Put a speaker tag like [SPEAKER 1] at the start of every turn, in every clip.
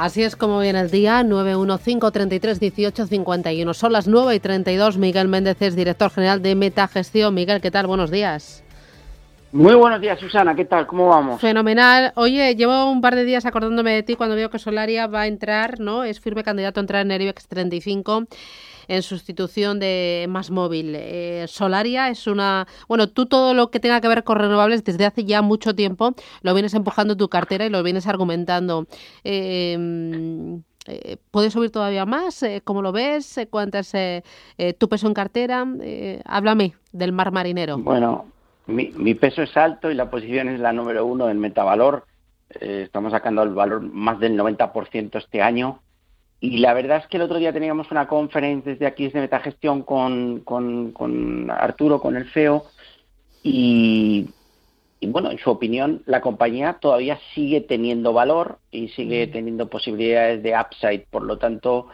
[SPEAKER 1] Así es como viene el día, 915331851. Son las 9 y 32. Miguel Méndez es director general de Metagestión. Miguel, ¿qué tal? Buenos días.
[SPEAKER 2] Muy buenos días, Susana. ¿Qué tal? ¿Cómo vamos?
[SPEAKER 1] Fenomenal. Oye, llevo un par de días acordándome de ti cuando veo que Solaria va a entrar, ¿no? Es firme candidato a entrar en el IBEX 35 en sustitución de Más Móvil. Eh, Solaria es una... Bueno, tú todo lo que tenga que ver con renovables desde hace ya mucho tiempo lo vienes empujando en tu cartera y lo vienes argumentando. Em, eh, ¿Puede subir todavía más? Eh, ¿Cómo lo ves? ¿Cuánto es tu peso en cartera? háblame del mar marinero.
[SPEAKER 2] Bueno, mi, mi, peso es alto y la posición es la número uno en Metavalor. estamos sacando el valor más del 90% este año y la verdad es que el otro día teníamos una conferencia desde aquí, desde Metagestión, con, con, con Arturo, con el CEO, y, bueno, en su opinión, la compañía todavía sigue teniendo valor y sigue mm. teniendo posibilidades de upside. Por lo tanto,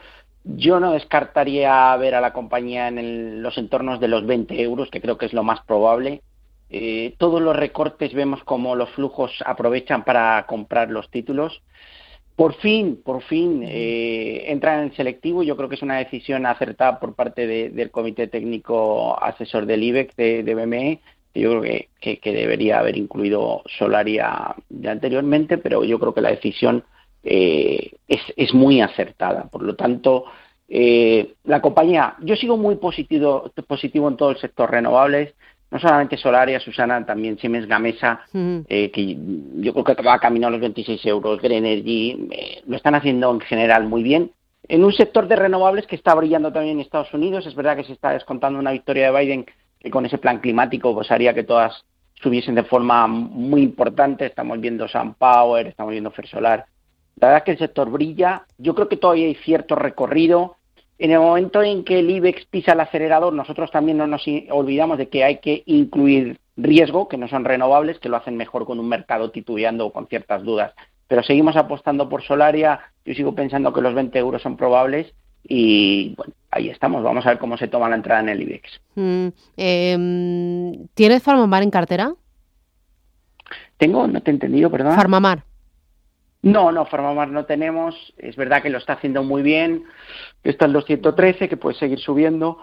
[SPEAKER 2] yo no descartaría ver a la compañía en los entornos de los 20 euros, que creo que es lo más probable. Eh, todos los recortes vemos como los flujos aprovechan para comprar los títulos. Por fin, por fin eh, entra en selectivo. Yo creo que es una decisión acertada por parte del Comité Técnico Asesor del IBEX de, BME. Yo creo que, debería haber incluido Solaria ya anteriormente, pero yo creo que la decisión eh, es, muy acertada. Por lo tanto, eh, la compañía, yo sigo muy positivo, positivo en todo el sector renovables no solamente Solaria, Susana, también Siemens Gamesa, eh, que yo creo que va camino a los 26 euros, Green Energy, eh, lo están haciendo en general muy bien. En un sector de renovables que está brillando también en Estados Unidos, es verdad que se está descontando una victoria de Biden que con ese plan climático pues haría que todas subiesen de forma muy importante. Estamos viendo SunPower, estamos viendo Fersolar. La verdad es que el sector brilla. Yo creo que todavía hay cierto recorrido en el momento en que el IBEX pisa el acelerador, nosotros también no nos olvidamos de que hay que incluir riesgo, que no son renovables, que lo hacen mejor con un mercado titubeando o con ciertas dudas. Pero seguimos apostando por Solaria, yo sigo pensando que los 20 euros son probables y bueno, ahí estamos, vamos a ver cómo se toma la entrada en el IBEX. Mm,
[SPEAKER 1] em, ¿Tienes Farmamar en cartera?
[SPEAKER 2] Tengo, no te he entendido, perdón.
[SPEAKER 1] Farmamar.
[SPEAKER 2] No, no, Farmamar no tenemos. Es verdad que lo está haciendo muy bien. Está en 213, que puede seguir subiendo,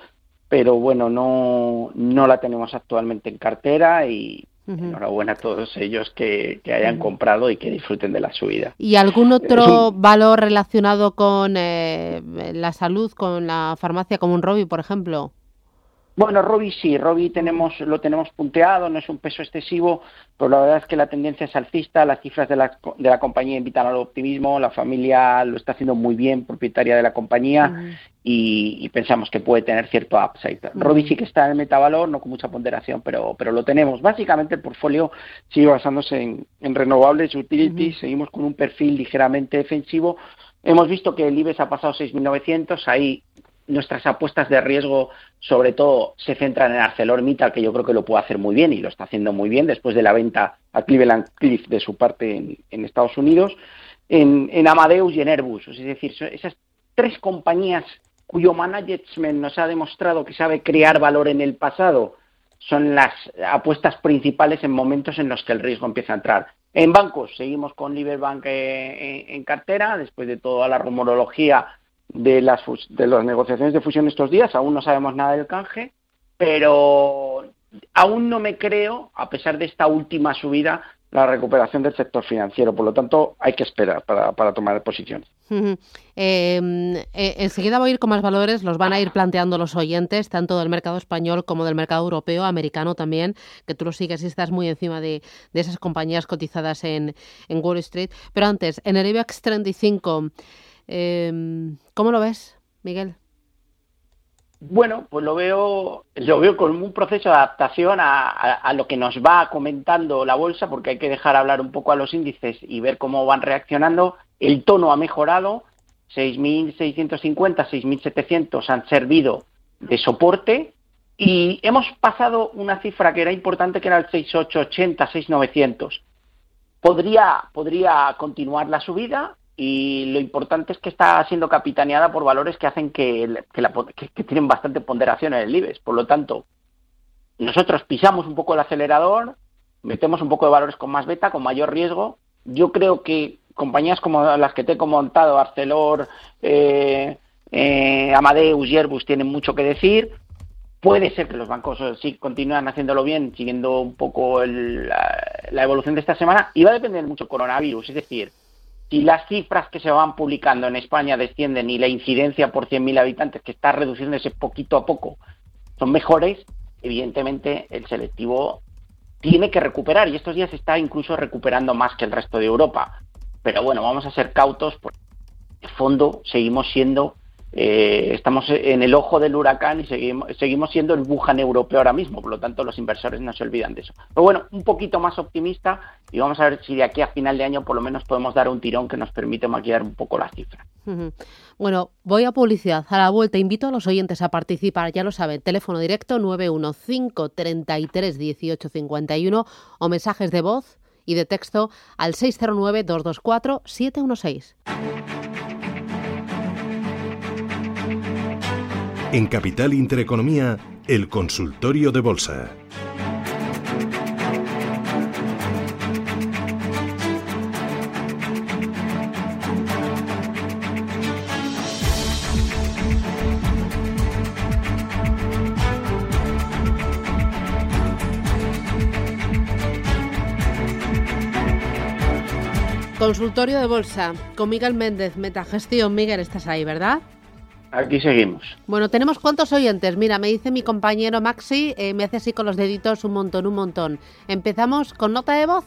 [SPEAKER 2] pero bueno, no, no la tenemos actualmente en cartera y enhorabuena a todos ellos que, hayan comprado y que disfruten de la subida.
[SPEAKER 1] ¿Y algún otro valor relacionado con eh, la salud, con la farmacia, como un Robi, por ejemplo?
[SPEAKER 2] Bueno, Robi sí, Robi tenemos, lo tenemos punteado, no es un peso excesivo, pero la verdad es que la tendencia es alcista, las cifras de la, de la compañía invitan al optimismo, la familia lo está haciendo muy bien, propietaria de la compañía, y, pensamos que puede tener cierto upside. Robi sí que está en el metavalor, no con mucha ponderación, pero, pero lo tenemos. Básicamente el portfolio sigue basándose en, renovables, utilities, seguimos con un perfil ligeramente defensivo. Hemos visto que el IBEX ha pasado 6.900, ahí nuestras apuestas de riesgo sobre todo se centran en ArcelorMittal, que yo creo que lo puede hacer muy bien y lo está haciendo muy bien después de la venta a Cleveland Cliff de su parte en, Estados Unidos, en, Amadeus y en Airbus. Es decir, esas tres compañías cuyo management nos ha demostrado que sabe crear valor en el pasado son las apuestas principales en momentos en los que el riesgo empieza a entrar. En bancos seguimos con Liberbank eh, en cartera, después de toda la rumorología de las, de las negociaciones de fusión estos días, aún no sabemos nada del canje, pero aún no me creo, a pesar de esta última subida, la recuperación del sector financiero. Por lo tanto, hay que esperar para, para tomar posiciones.
[SPEAKER 1] Em, eh, enseguida voy a ir con más valores, los van a ir planteando los oyentes, tanto del mercado español como del mercado europeo, americano también, que tú lo sigues y estás muy encima de, de esas compañías cotizadas en, en Wall Street. Pero antes, en el IBEX 35, Em, ¿Cómo lo ves, Miguel?
[SPEAKER 2] Bueno, pues lo veo, lo veo con un proceso de adaptación a, lo que nos va comentando la bolsa, porque hay que dejar hablar un poco a los índices y ver cómo van reaccionando. El tono ha mejorado, 6.650, 6.700 han servido de soporte y hemos pasado una cifra que era importante, que era el 6.880, 6.900. Podría, podría continuar la subida, y lo importante es que está siendo capitaneada por valores que hacen que, que, tienen bastante ponderación en el IBEX. Por lo tanto, nosotros pisamos un poco el acelerador, metemos un poco de valores con más beta, con mayor riesgo. Yo creo que compañías como las que te he comentado, Arcelor, eh, eh, Amadeus y Airbus tienen mucho que decir. Puede ser que los bancos sí continúen haciéndolo bien, siguiendo un poco la, evolución de esta semana, y va a depender mucho del coronavirus. Es decir, si las cifras que se van publicando en España descienden y la incidencia por 100.000 habitantes, que está reduciéndose poquito a poco, son mejores, evidentemente el selectivo tiene que recuperar y estos días está incluso recuperando más que el resto de Europa. Pero bueno, vamos a ser cautos porque en fondo seguimos siendo eh, estamos en el ojo del huracán y seguimos, siendo el Wuhan europeo ahora mismo, por lo tanto los inversores no se olvidan de eso. Pero bueno, un poquito más optimista y vamos a ver si de aquí a final de año por lo menos podemos dar un tirón que nos permite maquillar un poco las cifras.
[SPEAKER 1] Bueno, voy a publicidad. A la vuelta invito a los oyentes a participar, ya lo saben, teléfono directo 915331851 o mensajes de voz y de texto al 609
[SPEAKER 3] En Capital Intereconomía, el consultorio de bolsa.
[SPEAKER 1] Consultorio de bolsa con Miguel Méndez, Metagestión. Miguel, estás ahí, ¿verdad?
[SPEAKER 2] Aquí seguimos.
[SPEAKER 1] Bueno, tenemos cuántos oyentes. Mira, me dice mi compañero Maxi, eh, me hace así con los deditos un montón, un montón. Empezamos con nota de voz.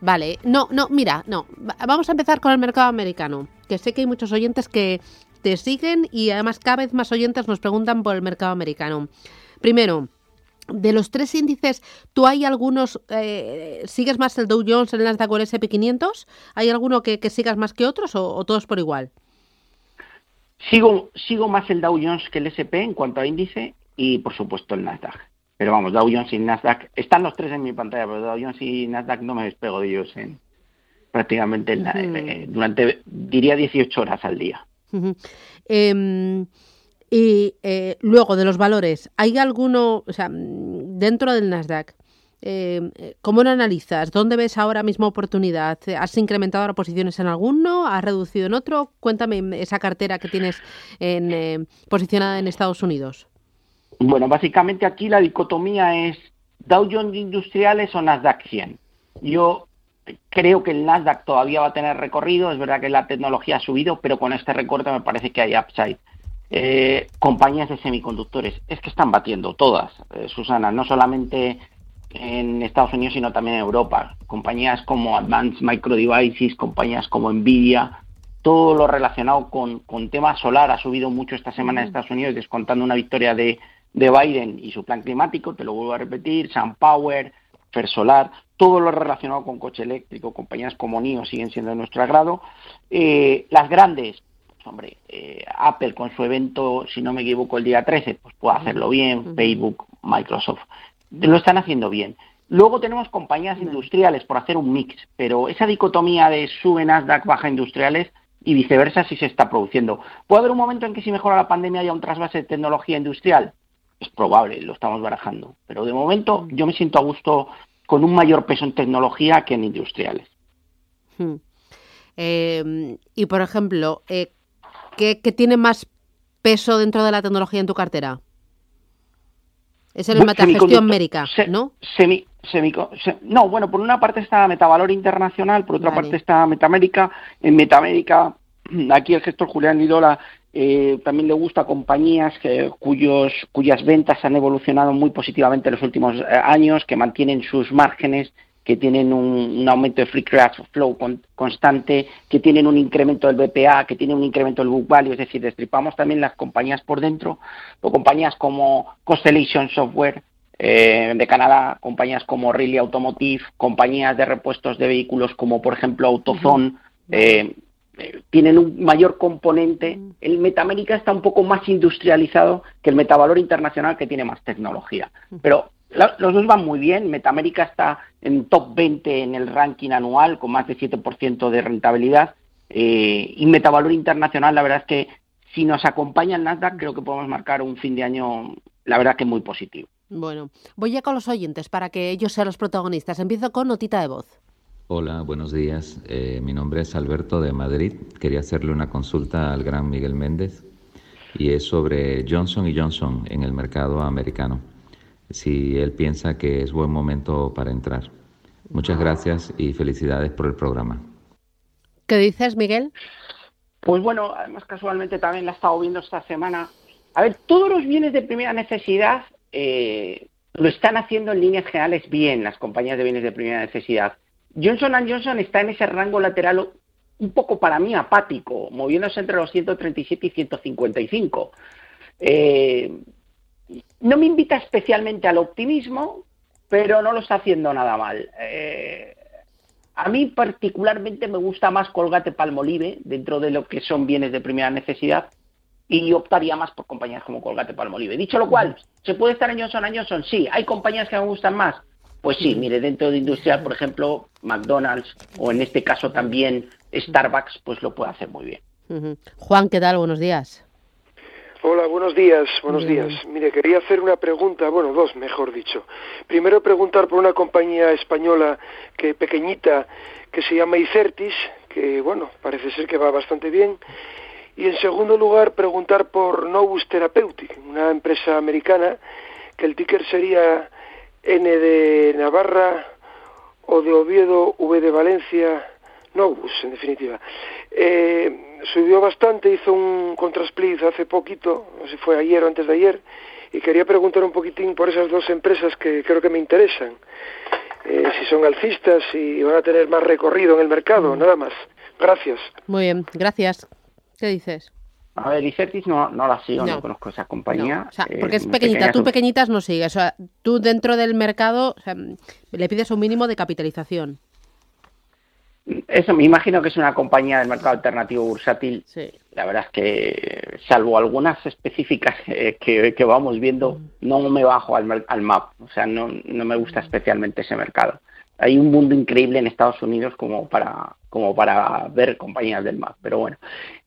[SPEAKER 1] Vale, no, no, mira, no. Vamos a empezar con el mercado americano, que sé que hay muchos oyentes que te siguen y además cada vez más oyentes nos preguntan por el mercado americano. Primero, de los tres índices, ¿tú hay algunos, eh, sigues más el Dow Jones, el Nasdaq o el SP500? ¿Hay alguno que, sigas más que otros o todos por igual?
[SPEAKER 2] Sigo, sigo más el Dow Jones que el SP en cuanto a índice y, por supuesto, el Nasdaq. Pero vamos, Dow Jones y Nasdaq, están los tres en mi pantalla, pero Dow Jones y Nasdaq no me despego de ellos en, prácticamente eh, durante, diría, 18 horas al día.
[SPEAKER 1] Em, y eh, luego, de los valores, ¿hay alguno, o sea, dentro del Nasdaq, eh, ¿Cómo lo analizas? ¿Dónde ves ahora mismo oportunidad? ¿Has incrementado las posiciones en alguno? ¿Has reducido en otro? Cuéntame esa cartera que tienes en, eh, posicionada en Estados Unidos.
[SPEAKER 2] Bueno, básicamente aquí la dicotomía es Dow Jones Industriales o Nasdaq 100. Yo creo que el Nasdaq todavía va a tener recorrido, es verdad que la tecnología ha subido, pero con este recorte me parece que hay upside. Eh, compañías de semiconductores, es que están batiendo todas, Susana, no solamente en Estados Unidos, sino también en Europa. Compañías como Advanced Micro Devices, compañías como Nvidia, todo lo relacionado con, con tema solar ha subido mucho esta semana en Estados Unidos, descontando una victoria de, de Biden y su plan climático, te lo vuelvo a repetir, SunPower, Fersolar, todo lo relacionado con coche eléctrico, compañías como NIO siguen siendo de nuestro agrado. Eh, las grandes, pues, hombre, eh, Apple con su evento, si no me equivoco, el día 13, pues puede hacerlo bien, Facebook, Microsoft lo están haciendo bien. Luego tenemos compañías industriales por hacer un mix, pero esa dicotomía de sube Nasdaq, baja industriales y viceversa sí se está produciendo. ¿Puede haber un momento en que si mejora la pandemia haya un trasvase de tecnología industrial? Es probable, lo estamos barajando. Pero de momento mm. yo me siento a gusto con un mayor peso en tecnología que en industriales.
[SPEAKER 1] Hmm. Em, y por ejemplo, eh, ¿qué tiene más peso dentro de la tecnología en tu cartera? Es el Metagestión América, ¿no?
[SPEAKER 2] Semi, no, bueno, por una parte está Metavalor Internacional, por otra parte está Metamérica. En Metamérica, aquí el gestor Julián Lidola eh, también le gusta compañías que, cuyos, cuyas ventas han evolucionado muy positivamente en los últimos eh, años, que mantienen sus márgenes que tienen un, aumento de free cash flow constante, que tienen un incremento del BPA, que tienen un incremento del book value, es decir, destripamos también las compañías por dentro, o compañías como Constellation Software eh, de Canadá, compañías como Riley Automotive, compañías de repuestos de vehículos como por ejemplo AutoZone, eh, eh, tienen un mayor componente. El Metamérica está un poco más industrializado que el Metavalor Internacional, que tiene más tecnología. Pero los dos van muy bien. Metamérica está en top 20 en el ranking anual con más de 7% de rentabilidad. Eh, y Metavalor Internacional, la verdad es que si nos acompaña el Nasdaq, creo que podemos marcar un fin de año, la verdad que muy positivo.
[SPEAKER 1] Bueno, voy ya con los oyentes para que ellos sean los protagonistas. Empiezo con notita de voz.
[SPEAKER 4] Hola, buenos días. Eh, mi nombre es Alberto de Madrid. Quería hacerle una consulta al gran Miguel Méndez y es sobre Johnson Johnson en el mercado americano. Si él piensa que es buen momento para entrar. Muchas gracias y felicidades por el programa.
[SPEAKER 1] ¿Qué dices, Miguel?
[SPEAKER 2] Pues bueno, además casualmente también la he estado viendo esta semana. A ver, todos los bienes de primera necesidad eh, lo están haciendo en líneas generales bien las compañías de bienes de primera necesidad. Johnson Johnson está en ese rango lateral un poco para mí apático, moviéndose entre los 137 y 155. Eh, no me invita especialmente al optimismo, pero no lo está haciendo nada mal. Eh, a mí particularmente me gusta más Colgate Palmolive dentro de lo que son bienes de primera necesidad y optaría más por compañías como Colgate Palmolive. Dicho lo cual, ¿se puede estar en Johnson Johnson? Sí. ¿Hay compañías que me gustan más? Pues sí, mire, dentro de industrial, por ejemplo, McDonald's o en este caso también Starbucks, pues lo puede hacer muy bien.
[SPEAKER 1] Juan, ¿qué tal? Buenos días.
[SPEAKER 5] Hola, buenos días, buenos días. Mire, quería hacer una pregunta, bueno, dos, mejor dicho. Primero preguntar por una compañía española que pequeñita que se llama Icertis, que bueno, parece ser que va bastante bien. Y en segundo lugar preguntar por Novus Therapeutic, una empresa americana que el ticker sería N de Navarra o de Oviedo, V de Valencia, Novus, en definitiva. Eh, subió bastante, hizo un contrasplit hace poquito, no sé si fue ayer o antes de ayer, y quería preguntar un poquitín por esas dos empresas que creo que me interesan. Eh, si son alcistas y van a tener más recorrido en el mercado, mm. nada más. Gracias.
[SPEAKER 1] Muy bien, gracias. ¿Qué dices?
[SPEAKER 2] A ver, Icertis no, no la sigo, no, conozco esa compañía.
[SPEAKER 1] porque es pequeñita, tú pequeñitas no sigues. O sea, tú dentro del mercado le pides un mínimo de capitalización.
[SPEAKER 2] Eso me imagino que es una compañía del mercado alternativo bursátil. La verdad es que, salvo algunas específicas eh, que, vamos viendo, mm. no me bajo al, al MAP. O sea, no, no me gusta mm. especialmente ese mercado. Hay un mundo increíble en Estados Unidos como para, como para ver compañías del MAP. Pero bueno,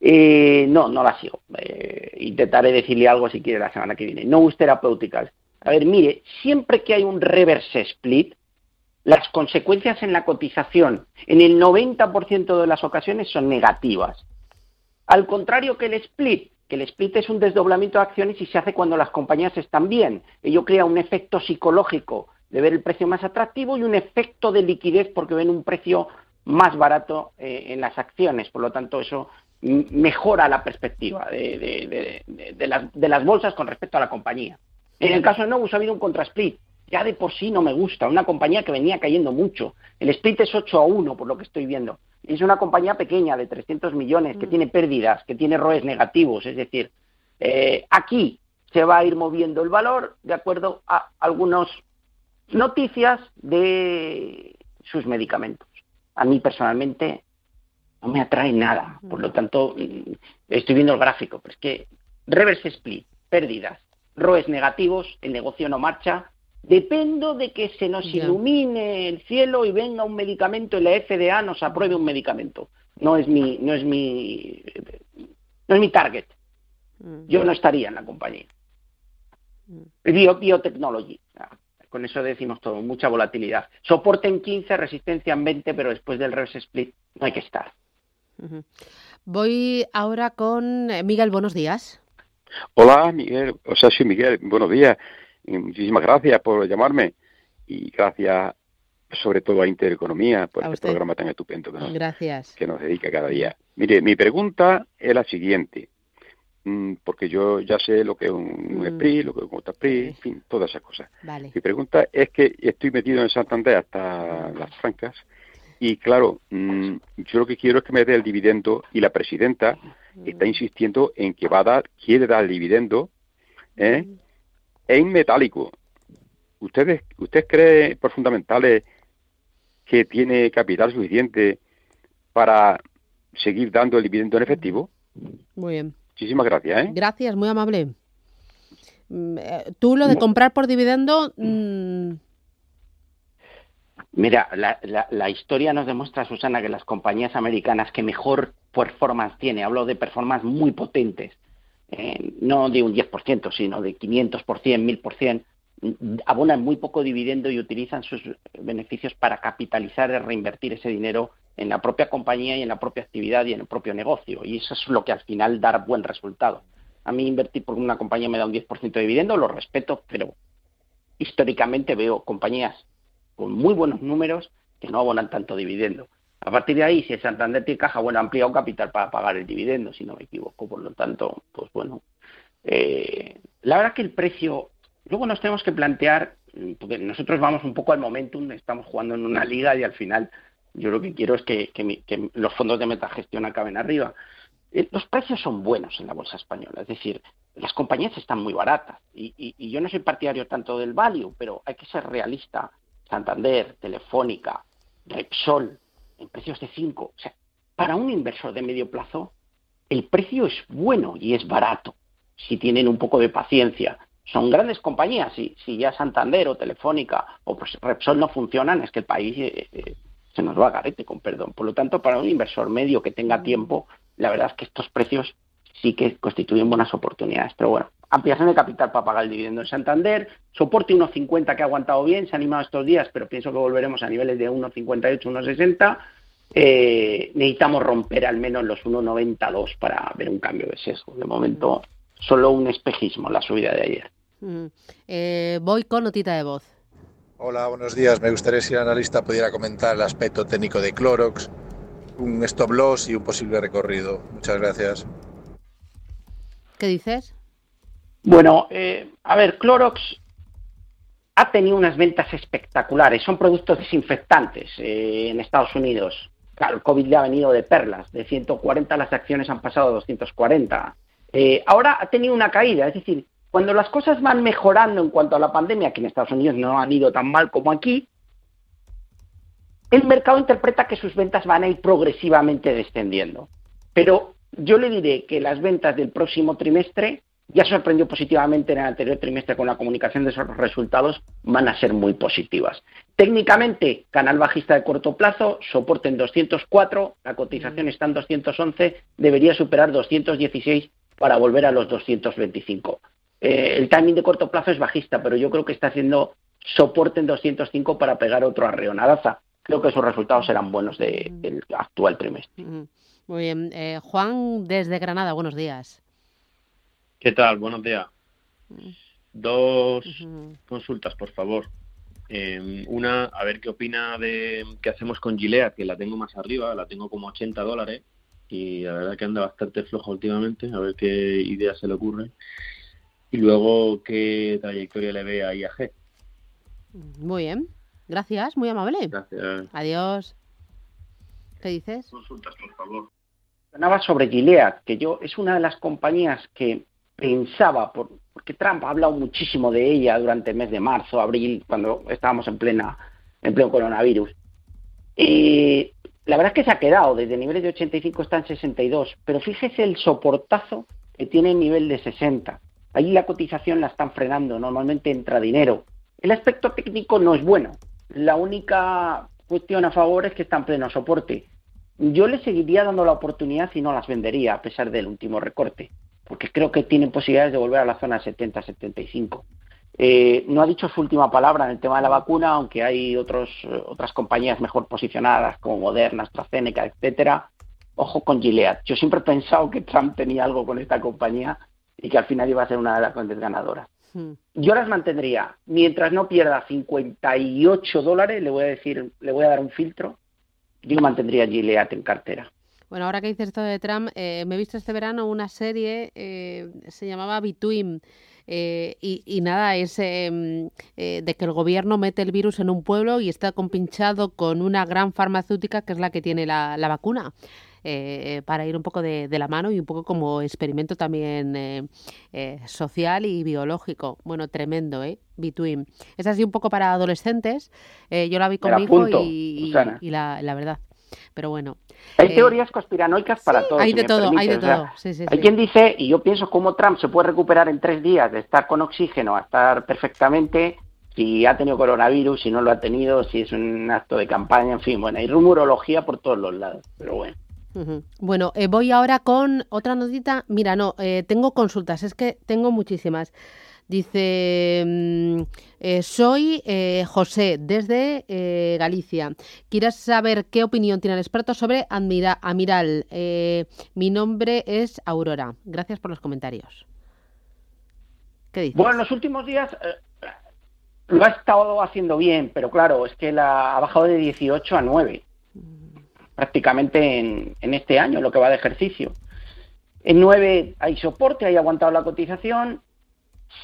[SPEAKER 2] eh, no, no la sigo. Eh, intentaré decirle algo si quiere la semana que viene. No Therapeuticals. A ver, mire, siempre que hay un reverse split, las consecuencias en la cotización en el 90% de las ocasiones son negativas. Al contrario que el split, que el split es un desdoblamiento de acciones y se hace cuando las compañías están bien. Ello crea un efecto psicológico de ver el precio más atractivo y un efecto de liquidez porque ven un precio más barato eh, en las acciones. Por lo tanto, eso mejora la perspectiva de, las, de, las, bolsas con respecto a la compañía. En el caso de Novus ha habido un contrasplit ya de por sí no me gusta. Una compañía que venía cayendo mucho. El split es 8 a 1, por lo que estoy viendo. Es una compañía pequeña de 300 millones, que mm. tiene pérdidas, que tiene ROEs negativos. Es decir, eh, aquí se va a ir moviendo el valor de acuerdo a algunas noticias de sus medicamentos. A mí personalmente no me atrae nada. Por lo tanto, mm, estoy viendo el gráfico, pero es que reverse split, pérdidas, ROEs negativos, el negocio no marcha, Dependo de que se nos ilumine el cielo y venga un medicamento y la FDA nos apruebe un medicamento. No es mi, no es mi, no es mi target. Mm. Yo no estaría en la compañía. Mm. Bio, biotechnology. Con eso decimos todo, mucha volatilidad. Soporte en 15, resistencia en 20, pero después del reverse split no hay que estar.
[SPEAKER 1] Voy ahora con eh, Miguel, buenos días.
[SPEAKER 6] Hola, Miguel, o sea, sí, Miguel, buenos días muchísimas gracias por llamarme y gracias sobre todo a Intereconomía por este programa tan estupendo que nos,
[SPEAKER 1] gracias.
[SPEAKER 6] que nos dedica cada día. Mire, mi pregunta es la siguiente, mm, porque yo ya sé lo que es un, mm. SPRI, lo que es un SPRI, en fin, todas esas cosas. Mi pregunta es que estoy metido en Santander hasta las francas y claro, mm, yo lo que quiero es que me dé el dividendo y la presidenta está insistiendo en que va a dar, quiere dar el dividendo, ¿eh? Es metálico. ¿Ustedes, ¿Usted cree por fundamentales que tiene capital suficiente para seguir dando el dividendo en efectivo?
[SPEAKER 1] Muy bien.
[SPEAKER 6] Muchísimas gracias. ¿eh?
[SPEAKER 1] Gracias, muy amable. Mm, eh, Tú lo de comprar por dividendo... Mm,
[SPEAKER 2] Mira, la, la, historia nos demuestra, Susana, que las compañías americanas que mejor performance tiene, hablo de performance muy potentes, eh, no de un 10%, sino de 500%, 1000%, abonan muy poco dividendo y utilizan sus beneficios para capitalizar y reinvertir ese dinero en la propia compañía y en la propia actividad y en el propio negocio. Y eso es lo que al final da buen resultado. A mí invertir por una compañía me da un 10% de dividendo, lo respeto, pero históricamente veo compañías con muy buenos números que no abonan tanto dividendo. A partir de ahí, si el Santander tiene caja, bueno, ha ampliado capital para pagar el dividendo, si no me equivoco. Por lo tanto, pues bueno, eh, la verdad que el precio, luego nos tenemos que plantear, porque nosotros vamos un poco al momentum, estamos jugando en una liga y al final yo lo que quiero es que, los fondos de metagestión acaben arriba. Eh, los precios son buenos en la bolsa española, es decir, las compañías están muy baratas y, y yo no soy partidario tanto del value, pero hay que ser realista. Santander, Telefónica, Repsol, precios de 5. O sea, para un inversor de medio plazo, el precio es bueno y es barato, si tienen un poco de paciencia. Son grandes compañías, si, si ya Santander o Telefónica o pues Repsol no funcionan, es que el país eh, eh, se nos va a garete, con perdón. Por lo tanto, para un inversor medio que tenga tiempo, la verdad es que estos precios sí que constituyen buenas oportunidades. Pero bueno, ampliación de capital para pagar el dividendo en Santander, soporte 1,50 que ha aguantado bien, se ha animado estos días, pero pienso que volveremos a niveles de 1,58, 1,60. Eh, necesitamos romper al menos los 1,92 para ver un cambio de sesgo. De momento, solo un espejismo la subida de ayer.
[SPEAKER 1] Mm. Eh, voy con notita de voz.
[SPEAKER 7] Hola, buenos días. Me gustaría si el analista pudiera comentar el aspecto técnico de Clorox, un stop loss y un posible recorrido. Muchas gracias.
[SPEAKER 1] ¿Qué dices?
[SPEAKER 2] Bueno, eh, a ver, Clorox ha tenido unas ventas espectaculares. Son productos desinfectantes eh, en Estados Unidos. Claro, el COVID le ha venido de perlas. De 140 las acciones han pasado a 240. Eh, ahora ha tenido una caída. Es decir, cuando las cosas van mejorando en cuanto a la pandemia, que en Estados Unidos no han ido tan mal como aquí, el mercado interpreta que sus ventas van a ir progresivamente descendiendo. Pero yo le diré que las ventas del próximo trimestre ya sorprendió positivamente en el anterior trimestre con la comunicación de esos resultados, van a ser muy positivas. Técnicamente, canal bajista de corto plazo, soporte en 204, la cotización mm. está en 211, debería superar 216 para volver a los 225. Eh, el timing de corto plazo es bajista, pero yo creo que está haciendo soporte en 205 para pegar otro arreonadaza. Creo que esos resultados serán buenos mm. del actual trimestre.
[SPEAKER 1] Mm. Muy bien. Eh, Juan, desde Granada, buenos días.
[SPEAKER 8] ¿Qué tal? Buenos días. Dos consultas, por favor. Em, una, a ver qué opina de qué hacemos con Gilead, que la tengo más arriba, la tengo como 80 dólares y la verdad que anda bastante floja últimamente, a ver qué idea se le ocurre. Y luego, qué trayectoria le ve a IAG.
[SPEAKER 1] Muy bien, gracias, muy amable.
[SPEAKER 8] Gracias.
[SPEAKER 1] Adiós. ¿Qué dices?
[SPEAKER 8] Consultas, por favor.
[SPEAKER 2] Hablaba sobre Gilead, que yo es una de las compañías que pensaba, porque Trump ha hablado muchísimo de ella durante el mes de marzo, abril, cuando estábamos en plena en pleno coronavirus. Y la verdad es que se ha quedado, desde niveles de 85 está en 62, pero fíjese el soportazo que tiene el nivel de 60. Ahí la cotización la están frenando, normalmente entra dinero. El aspecto técnico no es bueno. La única cuestión a favor es que está en pleno soporte. Yo le seguiría dando la oportunidad y no las vendería, a pesar del último recorte porque creo que tienen posibilidades de volver a la zona 70-75. Eh, no ha dicho su última palabra en el tema de la vacuna, aunque hay otros, eh, otras compañías mejor posicionadas como Moderna, AstraZeneca, etcétera. Ojo con Gilead. Yo siempre he pensado que Trump tenía algo con esta compañía y que al final iba a ser una de las grandes ganadoras. Hmm. Yo las mantendría. Mientras no pierda 58 dólares, le voy a decir, le voy a dar un filtro. Yo mantendría Gilead en cartera.
[SPEAKER 1] Bueno, ahora que dices esto de Trump, eh, me he visto este verano una serie, eh, se llamaba Between. Eh, y, nada, es em, de que el gobierno mete el virus en un pueblo y está compinchado con una gran farmacéutica que es la que tiene la, vacuna. para ir un poco de, la mano y un poco como experimento también social y biológico. Bueno, tremendo, ¿eh? Between. Es así un poco para adolescentes. yo la vi con mi hijo y, la verdad pero bueno.
[SPEAKER 2] Hay eh, teorías conspiranoicas para todo.
[SPEAKER 1] Hay de todo, hay de todo.
[SPEAKER 2] hay quien dice, y yo pienso cómo Trump se puede recuperar en tres días de estar con oxígeno a estar perfectamente, si ha tenido coronavirus, si no lo ha tenido, si es un acto de campaña, en fin, bueno, hay rumorología por todos los lados, pero bueno.
[SPEAKER 1] Bueno, eh, voy ahora con otra notita. Mira, no, eh, tengo consultas, es que tengo muchísimas. Dice, mm, eh, soy eh, José desde eh, Galicia. ¿Quieres saber qué opinión tiene el experto sobre Admira Amiral? mi nombre es Aurora. Gracias por los comentarios.
[SPEAKER 2] ¿Qué dices? Bueno, en los últimos días lo ha estado haciendo bien, pero claro, es que la, ha bajado de 18 a 9 prácticamente en, en este año, lo que va de ejercicio. En 9 hay soporte, hay aguantado la cotización.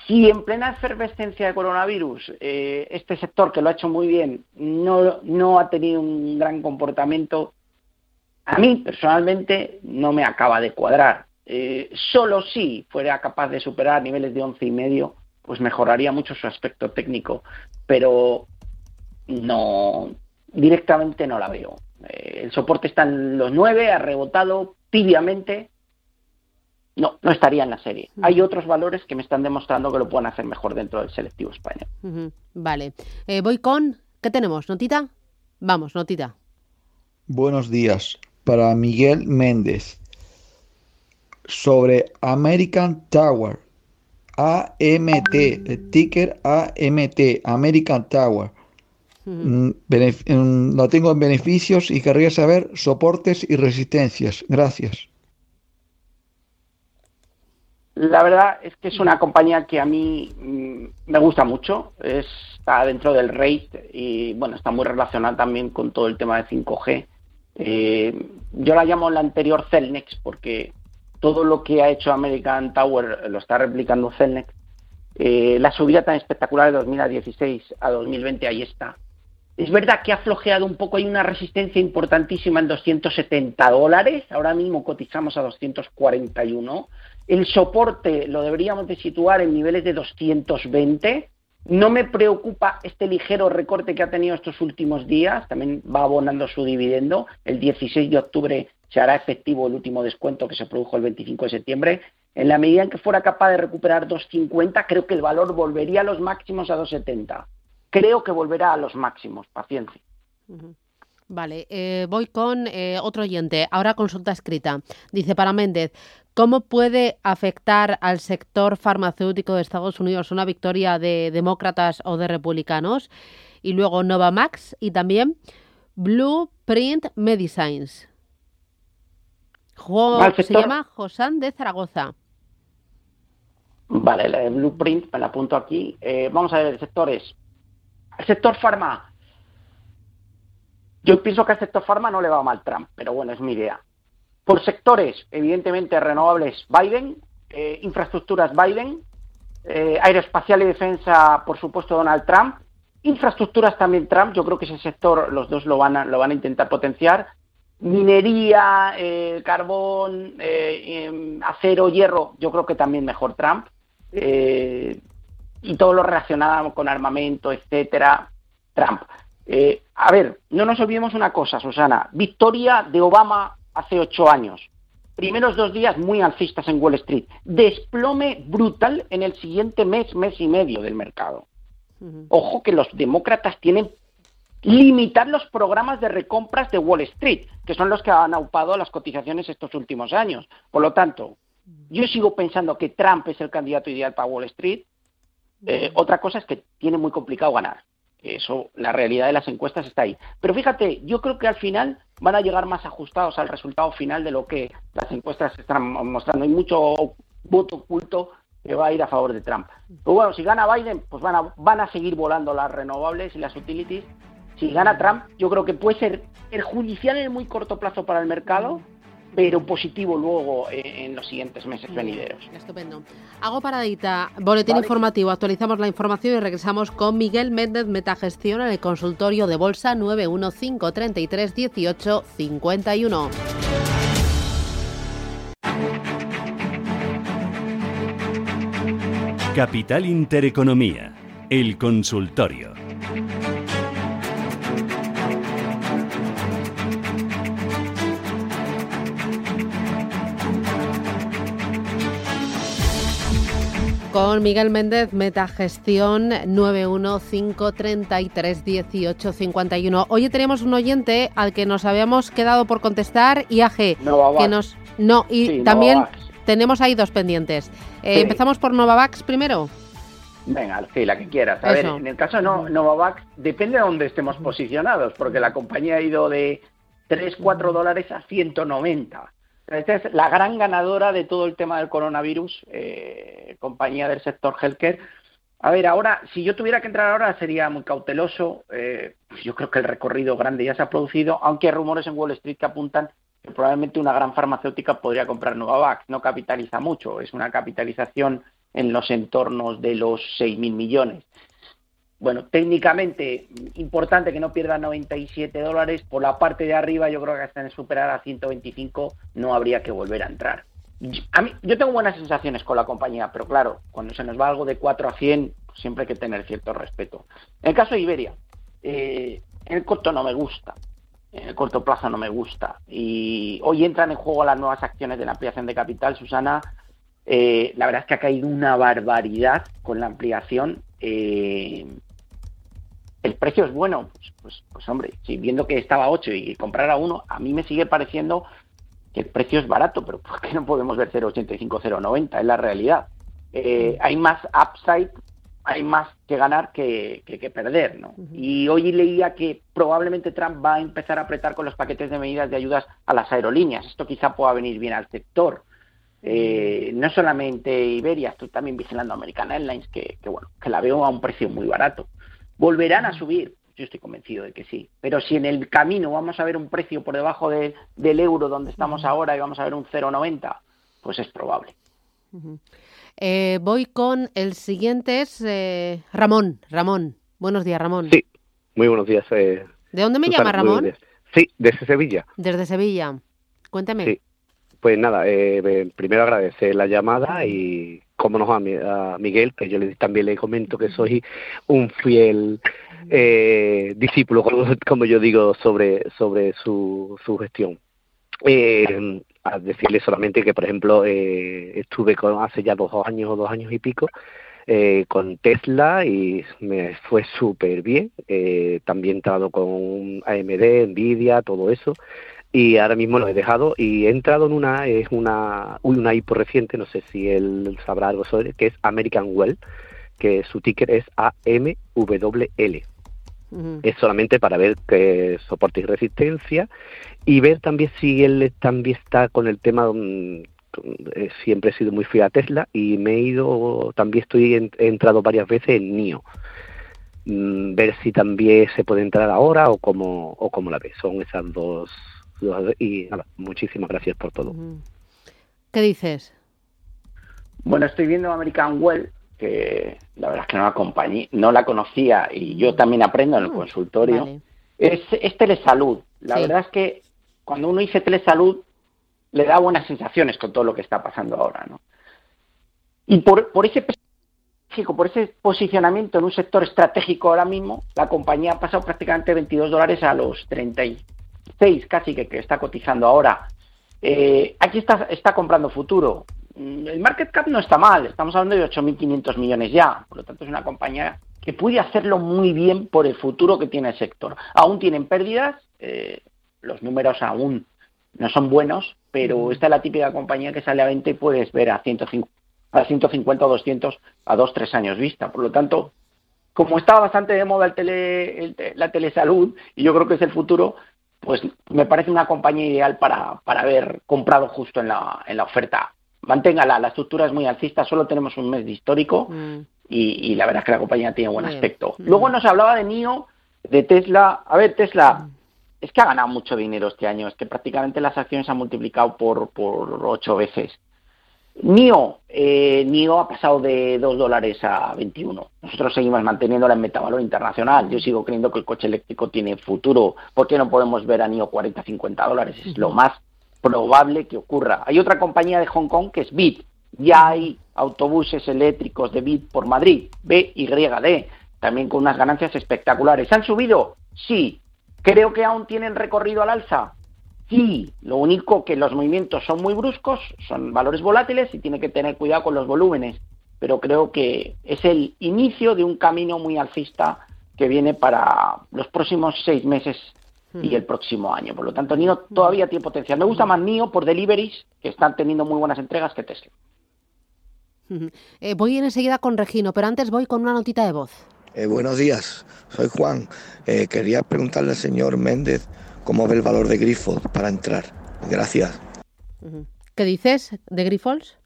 [SPEAKER 2] Si en plena efervescencia de coronavirus eh, este sector, que lo ha hecho muy bien, no, no ha tenido un gran comportamiento, a mí personalmente no me acaba de cuadrar. Eh, solo si fuera capaz de superar niveles de once y medio, pues mejoraría mucho su aspecto técnico, pero no directamente no la veo. Eh, el soporte está en los 9, ha rebotado tibiamente. No, no estaría en la serie. Hay otros valores que me están demostrando que lo pueden hacer mejor dentro del selectivo español.
[SPEAKER 1] Vale. Eh, voy con. ¿Qué tenemos? ¿Notita? Vamos, notita.
[SPEAKER 9] Buenos días. Para Miguel Méndez. Sobre American Tower. AMT. El ticker AMT. American Tower. Mm, mm, lo tengo en beneficios y querría saber soportes y resistencias. Gracias.
[SPEAKER 2] La verdad es que es una compañía que a mí mm, me gusta mucho. Está dentro del rate y bueno, está muy relacionada también con todo el tema de 5G. Eh, yo la llamo la anterior Celnex porque todo lo que ha hecho American Tower lo está replicando Celnex. Eh, la subida tan espectacular de 2016 a 2020 ahí está. Es verdad que ha flojeado un poco, hay una resistencia importantísima en 270 dólares, ahora mismo cotizamos a 241. El soporte lo deberíamos de situar en niveles de 220. No me preocupa este ligero recorte que ha tenido estos últimos días, también va abonando su dividendo. El 16 de octubre se hará efectivo el último descuento que se produjo el 25 de septiembre. En la medida en que fuera capaz de recuperar 250, creo que el valor volvería a los máximos a 270 creo que volverá a los máximos. Paciencia.
[SPEAKER 1] Vale, eh, voy con eh, otro oyente. Ahora consulta escrita. Dice para Méndez, ¿cómo puede afectar al sector farmacéutico de Estados Unidos una victoria de demócratas o de republicanos? Y luego Novamax y también Blueprint Medicines. se llama Josán de Zaragoza.
[SPEAKER 2] Vale, el Blueprint me la apunto aquí. Eh, vamos a ver, el sector farma. Yo pienso que al sector farma no le va mal Trump, pero bueno, es mi idea. Por sectores, evidentemente, renovables Biden, eh, infraestructuras Biden, eh, aeroespacial y defensa, por supuesto, Donald Trump, infraestructuras también Trump, yo creo que ese sector los dos lo van a, lo van a intentar potenciar, minería, eh, carbón, em, acero, hierro, yo creo que también mejor Trump y todo lo relacionado con armamento, etcétera, Trump. Eh, a ver, no nos olvidemos una cosa, Susana. Victoria de Obama hace ocho años. Primeros dos días muy alcistas en Wall Street. Desplome brutal en el siguiente mes, mes y medio del mercado. Ojo que los demócratas tienen limitar los programas de recompras de Wall Street, que son los que han aupado las cotizaciones estos últimos años. Por lo tanto, yo sigo pensando que Trump es el candidato ideal para Wall Street, eh, otra cosa es que tiene muy complicado ganar. Eso, la realidad de las encuestas está ahí. Pero fíjate, yo creo que al final van a llegar más ajustados al resultado final de lo que las encuestas están mostrando. Hay mucho voto oculto que va a ir a favor de Trump. Pero bueno, si gana Biden, pues van a, van a seguir volando las renovables y las utilities. Si gana Trump, yo creo que puede ser perjudicial en muy corto plazo para el mercado, pero positivo luego en los siguientes meses venideros.
[SPEAKER 1] Estupendo. Hago paradita, boletín informativo, actualizamos la información y regresamos con Miguel Méndez, Metagestión, en el consultorio de Bolsa 915 33 18 51.
[SPEAKER 3] Capital Intereconomía, el consultorio.
[SPEAKER 1] Con Miguel Méndez, Metagestión 915331851. Hoy tenemos un oyente al que nos habíamos quedado por contestar, IAG, que nos no y también tenemos ahí dos pendientes. Eh, empezamos por Novavax primero.
[SPEAKER 2] Venga, sí, la que quieras. A ver, en el caso de Novavax, depende de dónde estemos posicionados, porque la compañía ha ido de 3, 4 dólares a 190. Esta es la gran ganadora de todo el tema del coronavirus, eh, compañía del sector healthcare. A ver, ahora, si yo tuviera que entrar ahora, sería muy cauteloso. Eh, yo creo que el recorrido grande ya se ha producido, aunque hay rumores en Wall Street que apuntan que probablemente una gran farmacéutica podría comprar Novavax. No capitaliza mucho, es una capitalización en los entornos de los 6.000 millones. Bueno, técnicamente importante que no pierda 97 dólares. Por la parte de arriba, yo creo que hasta en superar a 125 no habría que volver a entrar. A mí, yo tengo buenas sensaciones con la compañía, pero claro, cuando se nos va algo de 4 a 100, pues siempre hay que tener cierto respeto. En el caso de Iberia, eh, en el corto no me gusta, en el corto plazo no me gusta. Y hoy entran en juego las nuevas acciones de la ampliación de capital, Susana, eh, la verdad es que ha caído una barbaridad con la ampliación. Eh, el precio es bueno, pues, pues, pues, hombre, si viendo que estaba 8 y comprar a 1, a mí me sigue pareciendo que el precio es barato, pero ¿por qué no podemos ver 0,85, 0,90? Es la realidad. Eh, hay más upside, hay más que ganar que, que, perder, ¿no? Y hoy leía que probablemente Trump va a empezar a apretar con los paquetes de medidas de ayudas a las aerolíneas. Esto quizá pueda venir bien al sector. Eh, no solamente Iberia, estoy también vigilando American Airlines, que, bueno, que la veo a un precio muy barato. ¿Volverán a subir? Yo estoy convencido de que sí. Pero si en el camino vamos a ver un precio por debajo del euro donde estamos ahora y vamos a ver un 0,90, pues es probable.
[SPEAKER 1] Eh, voy con el siguiente, es eh, Ramón. Ramón, buenos días, Ramón.
[SPEAKER 10] Sí, muy buenos días.
[SPEAKER 1] ¿De dónde me llama Ramón?
[SPEAKER 10] Sí, desde Sevilla.
[SPEAKER 1] Desde Sevilla. Cuéntame.
[SPEAKER 10] Pues nada, eh, primero agradecer la llamada y, como nos a, Miguel, que yo le, también le comento que soy un fiel eh, discípulo, como, yo digo, sobre, sobre su, su gestión. Eh, a decirle solamente que, por ejemplo, eh, estuve con, hace ya dos años o dos años y pico eh, con Tesla y me fue súper bien. Eh, también he entrado con AMD, Nvidia, todo eso y ahora mismo lo he dejado y he entrado en una es una una hipo reciente no sé si él sabrá algo sobre que es American Well que su ticker es AMWL es solamente para ver que soporte y resistencia y ver también si él también está con el tema mm, eh, siempre he sido muy fiel a Tesla y me he ido también estoy he entrado varias veces en NIO. Mm, ver si también se puede entrar ahora o como o como la ve. Son esas dos y nada, muchísimas gracias por todo.
[SPEAKER 1] ¿Qué dices?
[SPEAKER 2] Bueno, estoy viendo American Well, que la verdad es que no la acompañé, no la conocía y yo también aprendo en el mm, consultorio. Es, es, telesalud. La verdad es que cuando uno dice telesalud, le da buenas sensaciones con todo lo que está pasando ahora, ¿no? Y por, por ese por ese posicionamiento en un sector estratégico ahora mismo, la compañía ha pasado prácticamente 22 dólares a los 30 6 casi que, que está cotizando ahora. Eh, aquí está, está comprando futuro. Mm, el market cap no está mal, estamos hablando de 8.500 millones ya, por lo tanto es una compañía que puede hacerlo muy bien por el futuro que tiene el sector. Aún tienen pérdidas, eh, los números aún no son buenos, pero esta es la típica compañía que sale a 20 y puedes ver a 150, a 150 o 200 a 2-3 años vista. Por lo tanto, como estaba bastante de moda el tele, la telesalud, y yo creo que es el futuro, pues me parece una compañía ideal para, para haber comprado justo en la, en la oferta. Manténgala, la estructura es muy alcista, solo tenemos un mes de histórico mm. y, la verdad es que la compañía tiene buen aspecto. Mm. Luego nos hablaba de NIO, de Tesla. A ver, Tesla, mm. es que ha ganado mucho dinero este año, es que prácticamente las acciones han multiplicado por, por ocho veces. NIO, eh, NIO ha pasado de 2 dólares a 21. Nosotros seguimos manteniéndola en metavalor internacional. Yo sigo creyendo que el coche eléctrico tiene futuro. ¿Por qué no podemos ver a NIO 40, 50 dólares? Es lo más probable que ocurra. Hay otra compañía de Hong Kong que es BIT. Ya hay autobuses eléctricos de BIT por Madrid, BYD, también con unas ganancias espectaculares. ¿Han subido? Sí. ¿Creo que aún tienen recorrido al alza? Sí, lo único que los movimientos son muy bruscos, son valores volátiles y tiene que tener cuidado con los volúmenes, pero creo que es el inicio de un camino muy alcista que viene para los próximos seis meses y hmm. el próximo año. Por lo tanto, NIO todavía tiene potencial. Me gusta más NIO por deliveries, que están teniendo muy buenas entregas, que Tesla.
[SPEAKER 1] Eh, voy enseguida con Regino, pero antes voy con una notita de voz.
[SPEAKER 11] Eh, buenos días, soy Juan. Eh, quería preguntarle al señor Méndez cómo ve el valor de Grifols para entrar. Gracias.
[SPEAKER 1] ¿Qué dices de Grifols?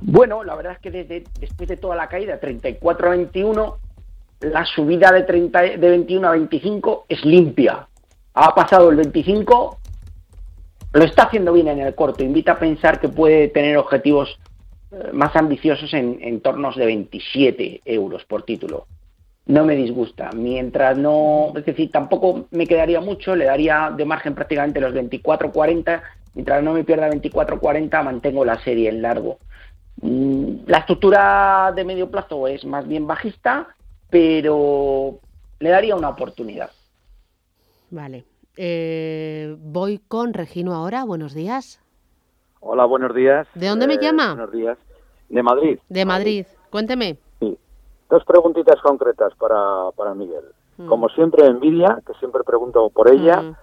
[SPEAKER 2] Bueno, la verdad es que desde, después de toda la caída, 34 a 21, la subida de, 30, de 21 a 25 es limpia. Ha pasado el 25, lo está haciendo bien en el corto. Invita a pensar que puede tener objetivos eh, más ambiciosos en entornos de 27 euros por título. No me disgusta. Mientras no, es decir, tampoco me quedaría mucho, le daría de margen prácticamente los 24-40. Mientras no me pierda 24-40, mantengo la serie en largo. Mm, la estructura de medio plazo es más bien bajista, pero le daría una oportunidad.
[SPEAKER 1] Vale. Eh, voy con Regino ahora. Buenos días.
[SPEAKER 12] Hola, buenos días.
[SPEAKER 1] ¿De dónde me
[SPEAKER 12] eh,
[SPEAKER 1] llama?
[SPEAKER 12] Buenos días. De Madrid.
[SPEAKER 1] De Madrid. Cuénteme.
[SPEAKER 12] Dos preguntitas concretas para, para Miguel.
[SPEAKER 1] Mm.
[SPEAKER 12] Como siempre, Nvidia, que siempre pregunto por ella.
[SPEAKER 1] Mm.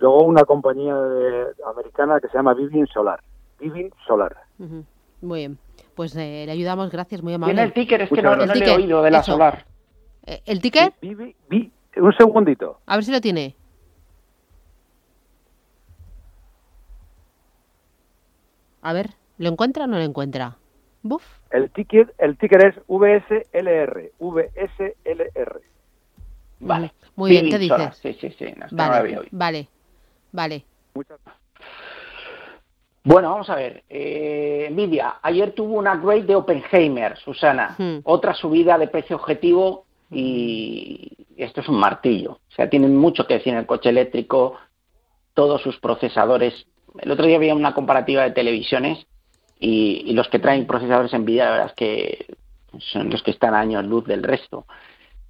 [SPEAKER 12] Luego una compañía de- americana que se llama Vivint Solar. Vivint Solar.
[SPEAKER 1] Muy bien. Pues eh, le ayudamos, gracias, muy amable.
[SPEAKER 2] Tiene el ticker, es que no,
[SPEAKER 1] El
[SPEAKER 2] no le he
[SPEAKER 1] ticker,
[SPEAKER 2] oído de la
[SPEAKER 1] eso.
[SPEAKER 2] solar.
[SPEAKER 1] Eh, ¿El ticket?
[SPEAKER 12] Un segundito.
[SPEAKER 1] A ver si lo tiene. A ver, ¿lo encuentra o no lo encuentra? Buf.
[SPEAKER 12] El ticket, el ticker es VSLR. VSLR.
[SPEAKER 2] Vale.
[SPEAKER 1] Muy bien, ¿qué dices?
[SPEAKER 2] Sí, sí, sí. no,
[SPEAKER 1] Vale,
[SPEAKER 2] oído.
[SPEAKER 1] vale, vale.
[SPEAKER 2] Bueno, vamos a ver. Eh, Nvidia, ayer tuvo un upgrade de Oppenheimer, Susana.
[SPEAKER 1] Hmm.
[SPEAKER 2] Otra subida de precio objetivo y esto es un martillo. O sea, tienen mucho que decir en el coche eléctrico, todos sus procesadores. El otro día había una comparativa de televisiones y, y los que traen procesadores Nvidia, verdad que son los que están a años luz del resto.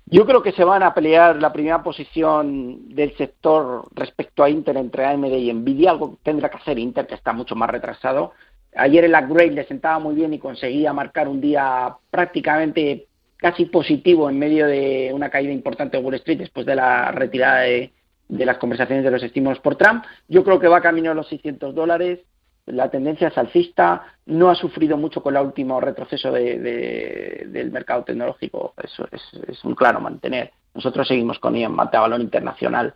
[SPEAKER 2] Yo creo que se van a pelear la primera posición del sector respecto a Inter entre AMD y Nvidia. Algo tendrá que hacer Inter, que está mucho más retrasado. Ayer el upgrade le sentaba muy bien y conseguía marcar un día prácticamente casi positivo en medio de una caída importante de Wall Street después de la retirada de, de las conversaciones de los estímulos por Trump. Yo creo que va camino a los 600 dólares. La tendencia es alcista, no ha sufrido mucho con el último retroceso de- de- del mercado tecnológico, eso es, es un claro mantener. Nosotros seguimos con ella en valor internacional.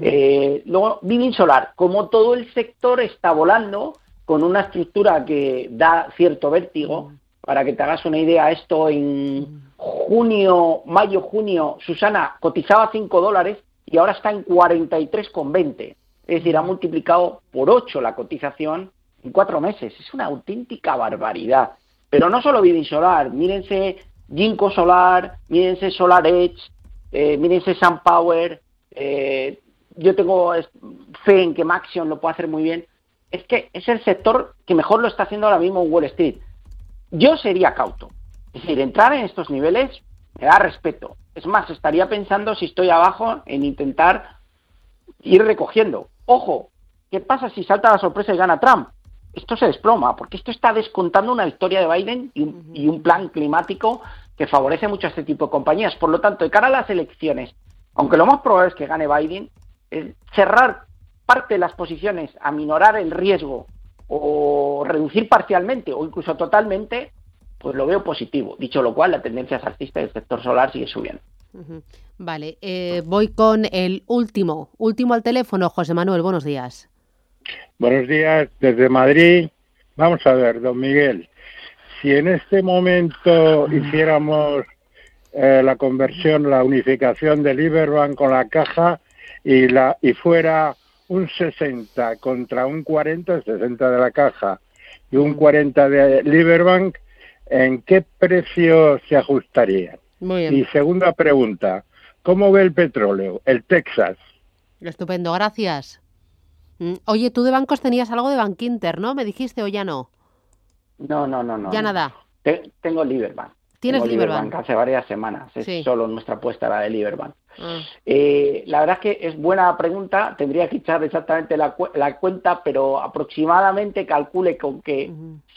[SPEAKER 2] Eh, luego, Vivint Solar, como todo el sector está volando con una estructura que da cierto vértigo, para que te hagas una idea, esto en junio, mayo, junio, Susana cotizaba 5 dólares y ahora está en 43,20. Es decir, ha multiplicado por 8 la cotización en cuatro meses. Es una auténtica barbaridad. Pero no solo Vivint Solar, mírense Ginkgo Solar, mírense Solar Edge, eh, mírense SunPower. Eh, yo tengo fe en que Maxion lo puede hacer muy bien. Es que es el sector que mejor lo está haciendo ahora mismo Wall Street. Yo sería cauto. Es decir, entrar en estos niveles me da respeto. Es más, estaría pensando si estoy abajo en intentar ir recogiendo. Ojo, ¿qué pasa si salta la sorpresa y gana Trump? Esto se desploma, porque esto está descontando una victoria de Biden y un, y un plan climático que favorece mucho a este tipo de compañías. Por lo tanto, de cara a las elecciones, aunque lo más probable es que gane Biden, cerrar parte de las posiciones, aminorar el riesgo o reducir parcialmente o incluso totalmente, pues lo veo positivo. Dicho lo cual, la tendencia alcista y el sector solar sigue subiendo.
[SPEAKER 1] Vale, eh, voy con el último, último al teléfono, José Manuel, buenos días.
[SPEAKER 13] Buenos días desde Madrid. Vamos a ver, don Miguel, si en este momento hiciéramos eh, la conversión, la unificación del Iberbank con la caja y, la, y fuera un 60 contra un 40, 60 de la caja y un 40 de Liberbank, ¿en qué precio se ajustaría?
[SPEAKER 1] Muy bien.
[SPEAKER 13] Y segunda pregunta, ¿cómo ve el petróleo, el Texas?
[SPEAKER 1] Estupendo, gracias. Mm, Oye, tú de bancos tenías algo de Bankinter, ¿no? Me dijiste o ya no.
[SPEAKER 2] No, no, no, no.
[SPEAKER 1] ya
[SPEAKER 2] no.
[SPEAKER 1] nada.
[SPEAKER 2] Te- tengo Liberbank.
[SPEAKER 1] Tienes
[SPEAKER 2] Tengo
[SPEAKER 1] Liberbank.
[SPEAKER 2] hace varias semanas. Es
[SPEAKER 1] Sí.
[SPEAKER 2] solo nuestra apuesta la de Liberbank.
[SPEAKER 1] Ah,
[SPEAKER 2] Eh, la verdad es que es buena pregunta. Tendría que echar exactamente la, cu- la cuenta, pero aproximadamente calcule con que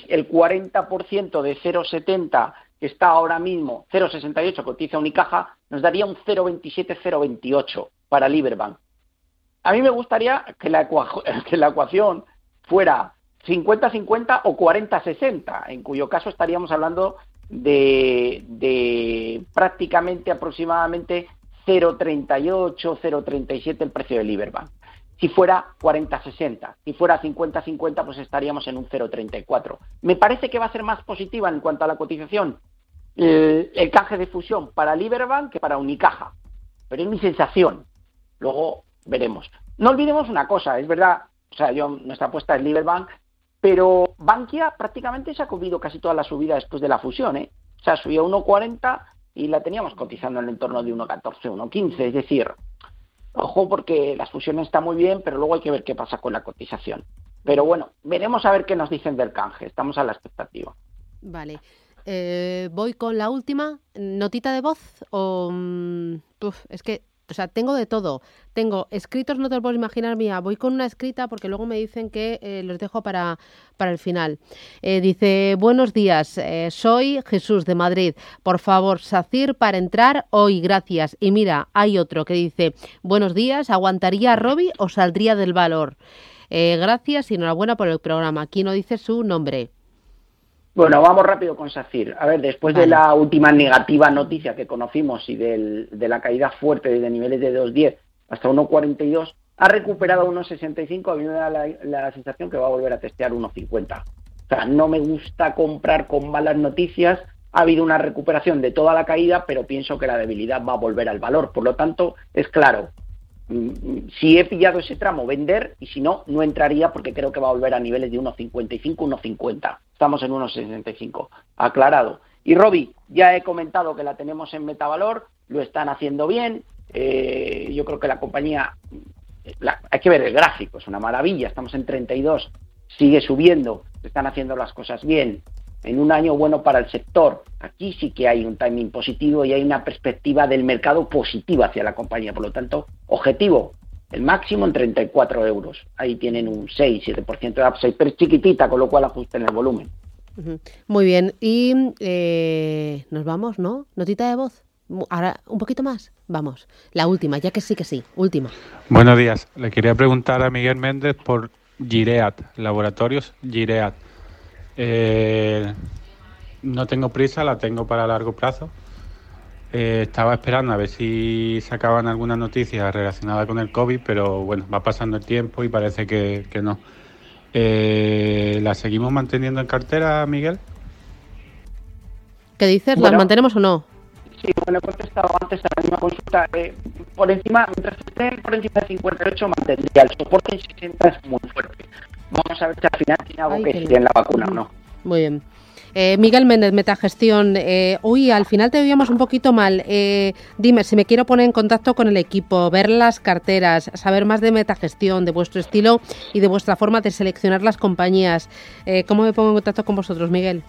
[SPEAKER 2] el 40% de 0,70 que está ahora mismo, 0,68 cotiza Unicaja, nos daría un 0,27, 0,28 para Liberbank. A mí me gustaría que la, que la ecuación fuera 50-50 o 40-60, en cuyo caso estaríamos hablando de, de prácticamente aproximadamente 0,38, 0,37 el precio del Liberbank. Si fuera 40-60, si fuera 50-50, pues estaríamos en un 0,34. Me parece que va a ser más positiva en cuanto a la cotización el, el canje de fusión para Liberbank que para Unicaja. Pero es mi sensación. Luego veremos. No olvidemos una cosa, es verdad, o sea, yo, nuestra apuesta es Liberbank, pero Bankia prácticamente se ha comido casi toda la subida después de la fusión, ¿eh? O sea, subió 1,40 y la teníamos cotizando en el entorno de 1,14, 1,15. Es decir, ojo porque la fusión está muy bien, pero luego hay que ver qué pasa con la cotización. Pero bueno, veremos a ver qué nos dicen del canje. Estamos a la expectativa.
[SPEAKER 1] Vale. Eh, voy con la última. ¿Notita de voz? O, mm, es que o sea, tengo de todo. Tengo escritos, no te lo puedo imaginar, mía. Voy con una escrita porque luego me dicen que eh, los dejo para, para el final. Eh, dice, buenos días, eh, soy Jesús de Madrid. Por favor, SACIR para entrar hoy, gracias. Y mira, hay otro que dice, buenos días, ¿aguantaría Robbie o saldría del valor? gracias y enhorabuena por el programa. Aquí no dice su nombre.
[SPEAKER 2] Bueno, vamos rápido con SACIR. A ver, después de la última negativa noticia que conocimos y del, de la caída fuerte desde niveles de 2.10 hasta 1.42, ha recuperado 1.65, a mí me da la, la, sensación que va a volver a testear 1.50. O sea, no me gusta comprar con malas noticias. Ha habido una recuperación de toda la caída, pero pienso que la debilidad va a volver al valor. Por lo tanto, es claro, si he pillado ese tramo, vender, y si no, no entraría porque creo que va a volver a niveles de 1.55, 1.50 estamos en 1,65. Aclarado. Y Robi, ya he comentado que la tenemos en metavalor, lo están haciendo bien. Eh, yo creo que la compañía, hay que ver el gráfico, es una maravilla. Estamos en 32, sigue subiendo, están haciendo las cosas bien. En un año bueno para el sector, aquí sí que hay un timing positivo y hay una perspectiva del mercado positiva hacia la compañía. Por lo tanto, objetivo, el máximo en 34 euros. Ahí tienen un 6-7% de upside, pero es chiquitita, con lo cual ajusten el volumen.
[SPEAKER 1] Muy bien, y eh, nos vamos, ¿no? Notita de voz. Ahora, un poquito más. Vamos, la última, ya que sí que sí, última.
[SPEAKER 14] Buenos días. Le quería preguntar a Miguel Méndez por Gireat, Laboratorios Gireat. Eh, no tengo prisa, la tengo para largo plazo. Eh, estaba esperando a ver si sacaban alguna noticia relacionada con el COVID, pero bueno, va pasando el tiempo y parece que, no. Eh, ¿La seguimos manteniendo en cartera, Miguel?
[SPEAKER 1] ¿Qué dices? ¿Las mantenemos o no?
[SPEAKER 2] Sí, bueno, he contestado antes a la misma consulta. Eh, por encima, mientras esté por encima de 58, mantendría. El soporte en 60 es muy fuerte. Vamos a ver si al final tiene algo que decir en la vacuna o no.
[SPEAKER 1] Muy bien. Eh, Miguel Méndez, Metagestión. Eh, uy, al final te veíamos un poquito mal. Eh, dime, si me quiero poner en contacto con el equipo, ver las carteras, saber más de Metagestión, de vuestro estilo y de vuestra forma de seleccionar las compañías, eh, ¿cómo me pongo en contacto con vosotros, Miguel?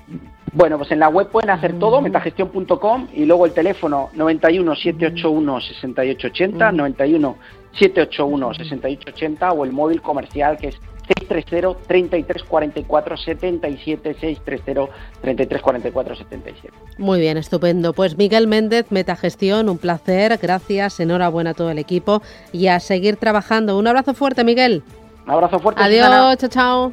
[SPEAKER 2] Bueno, pues en la web pueden hacer todo, mm. metagestión.com y luego el teléfono 91 781 6880, 91 781 6880 o el móvil comercial que es 630 3344 77 630 3344 77.
[SPEAKER 1] Muy bien, estupendo. Pues Miguel Méndez, Metagestión, un placer, gracias, enhorabuena a todo el equipo y a seguir trabajando. Un abrazo fuerte, Miguel.
[SPEAKER 2] Un abrazo fuerte.
[SPEAKER 1] Adiós, chao, chao.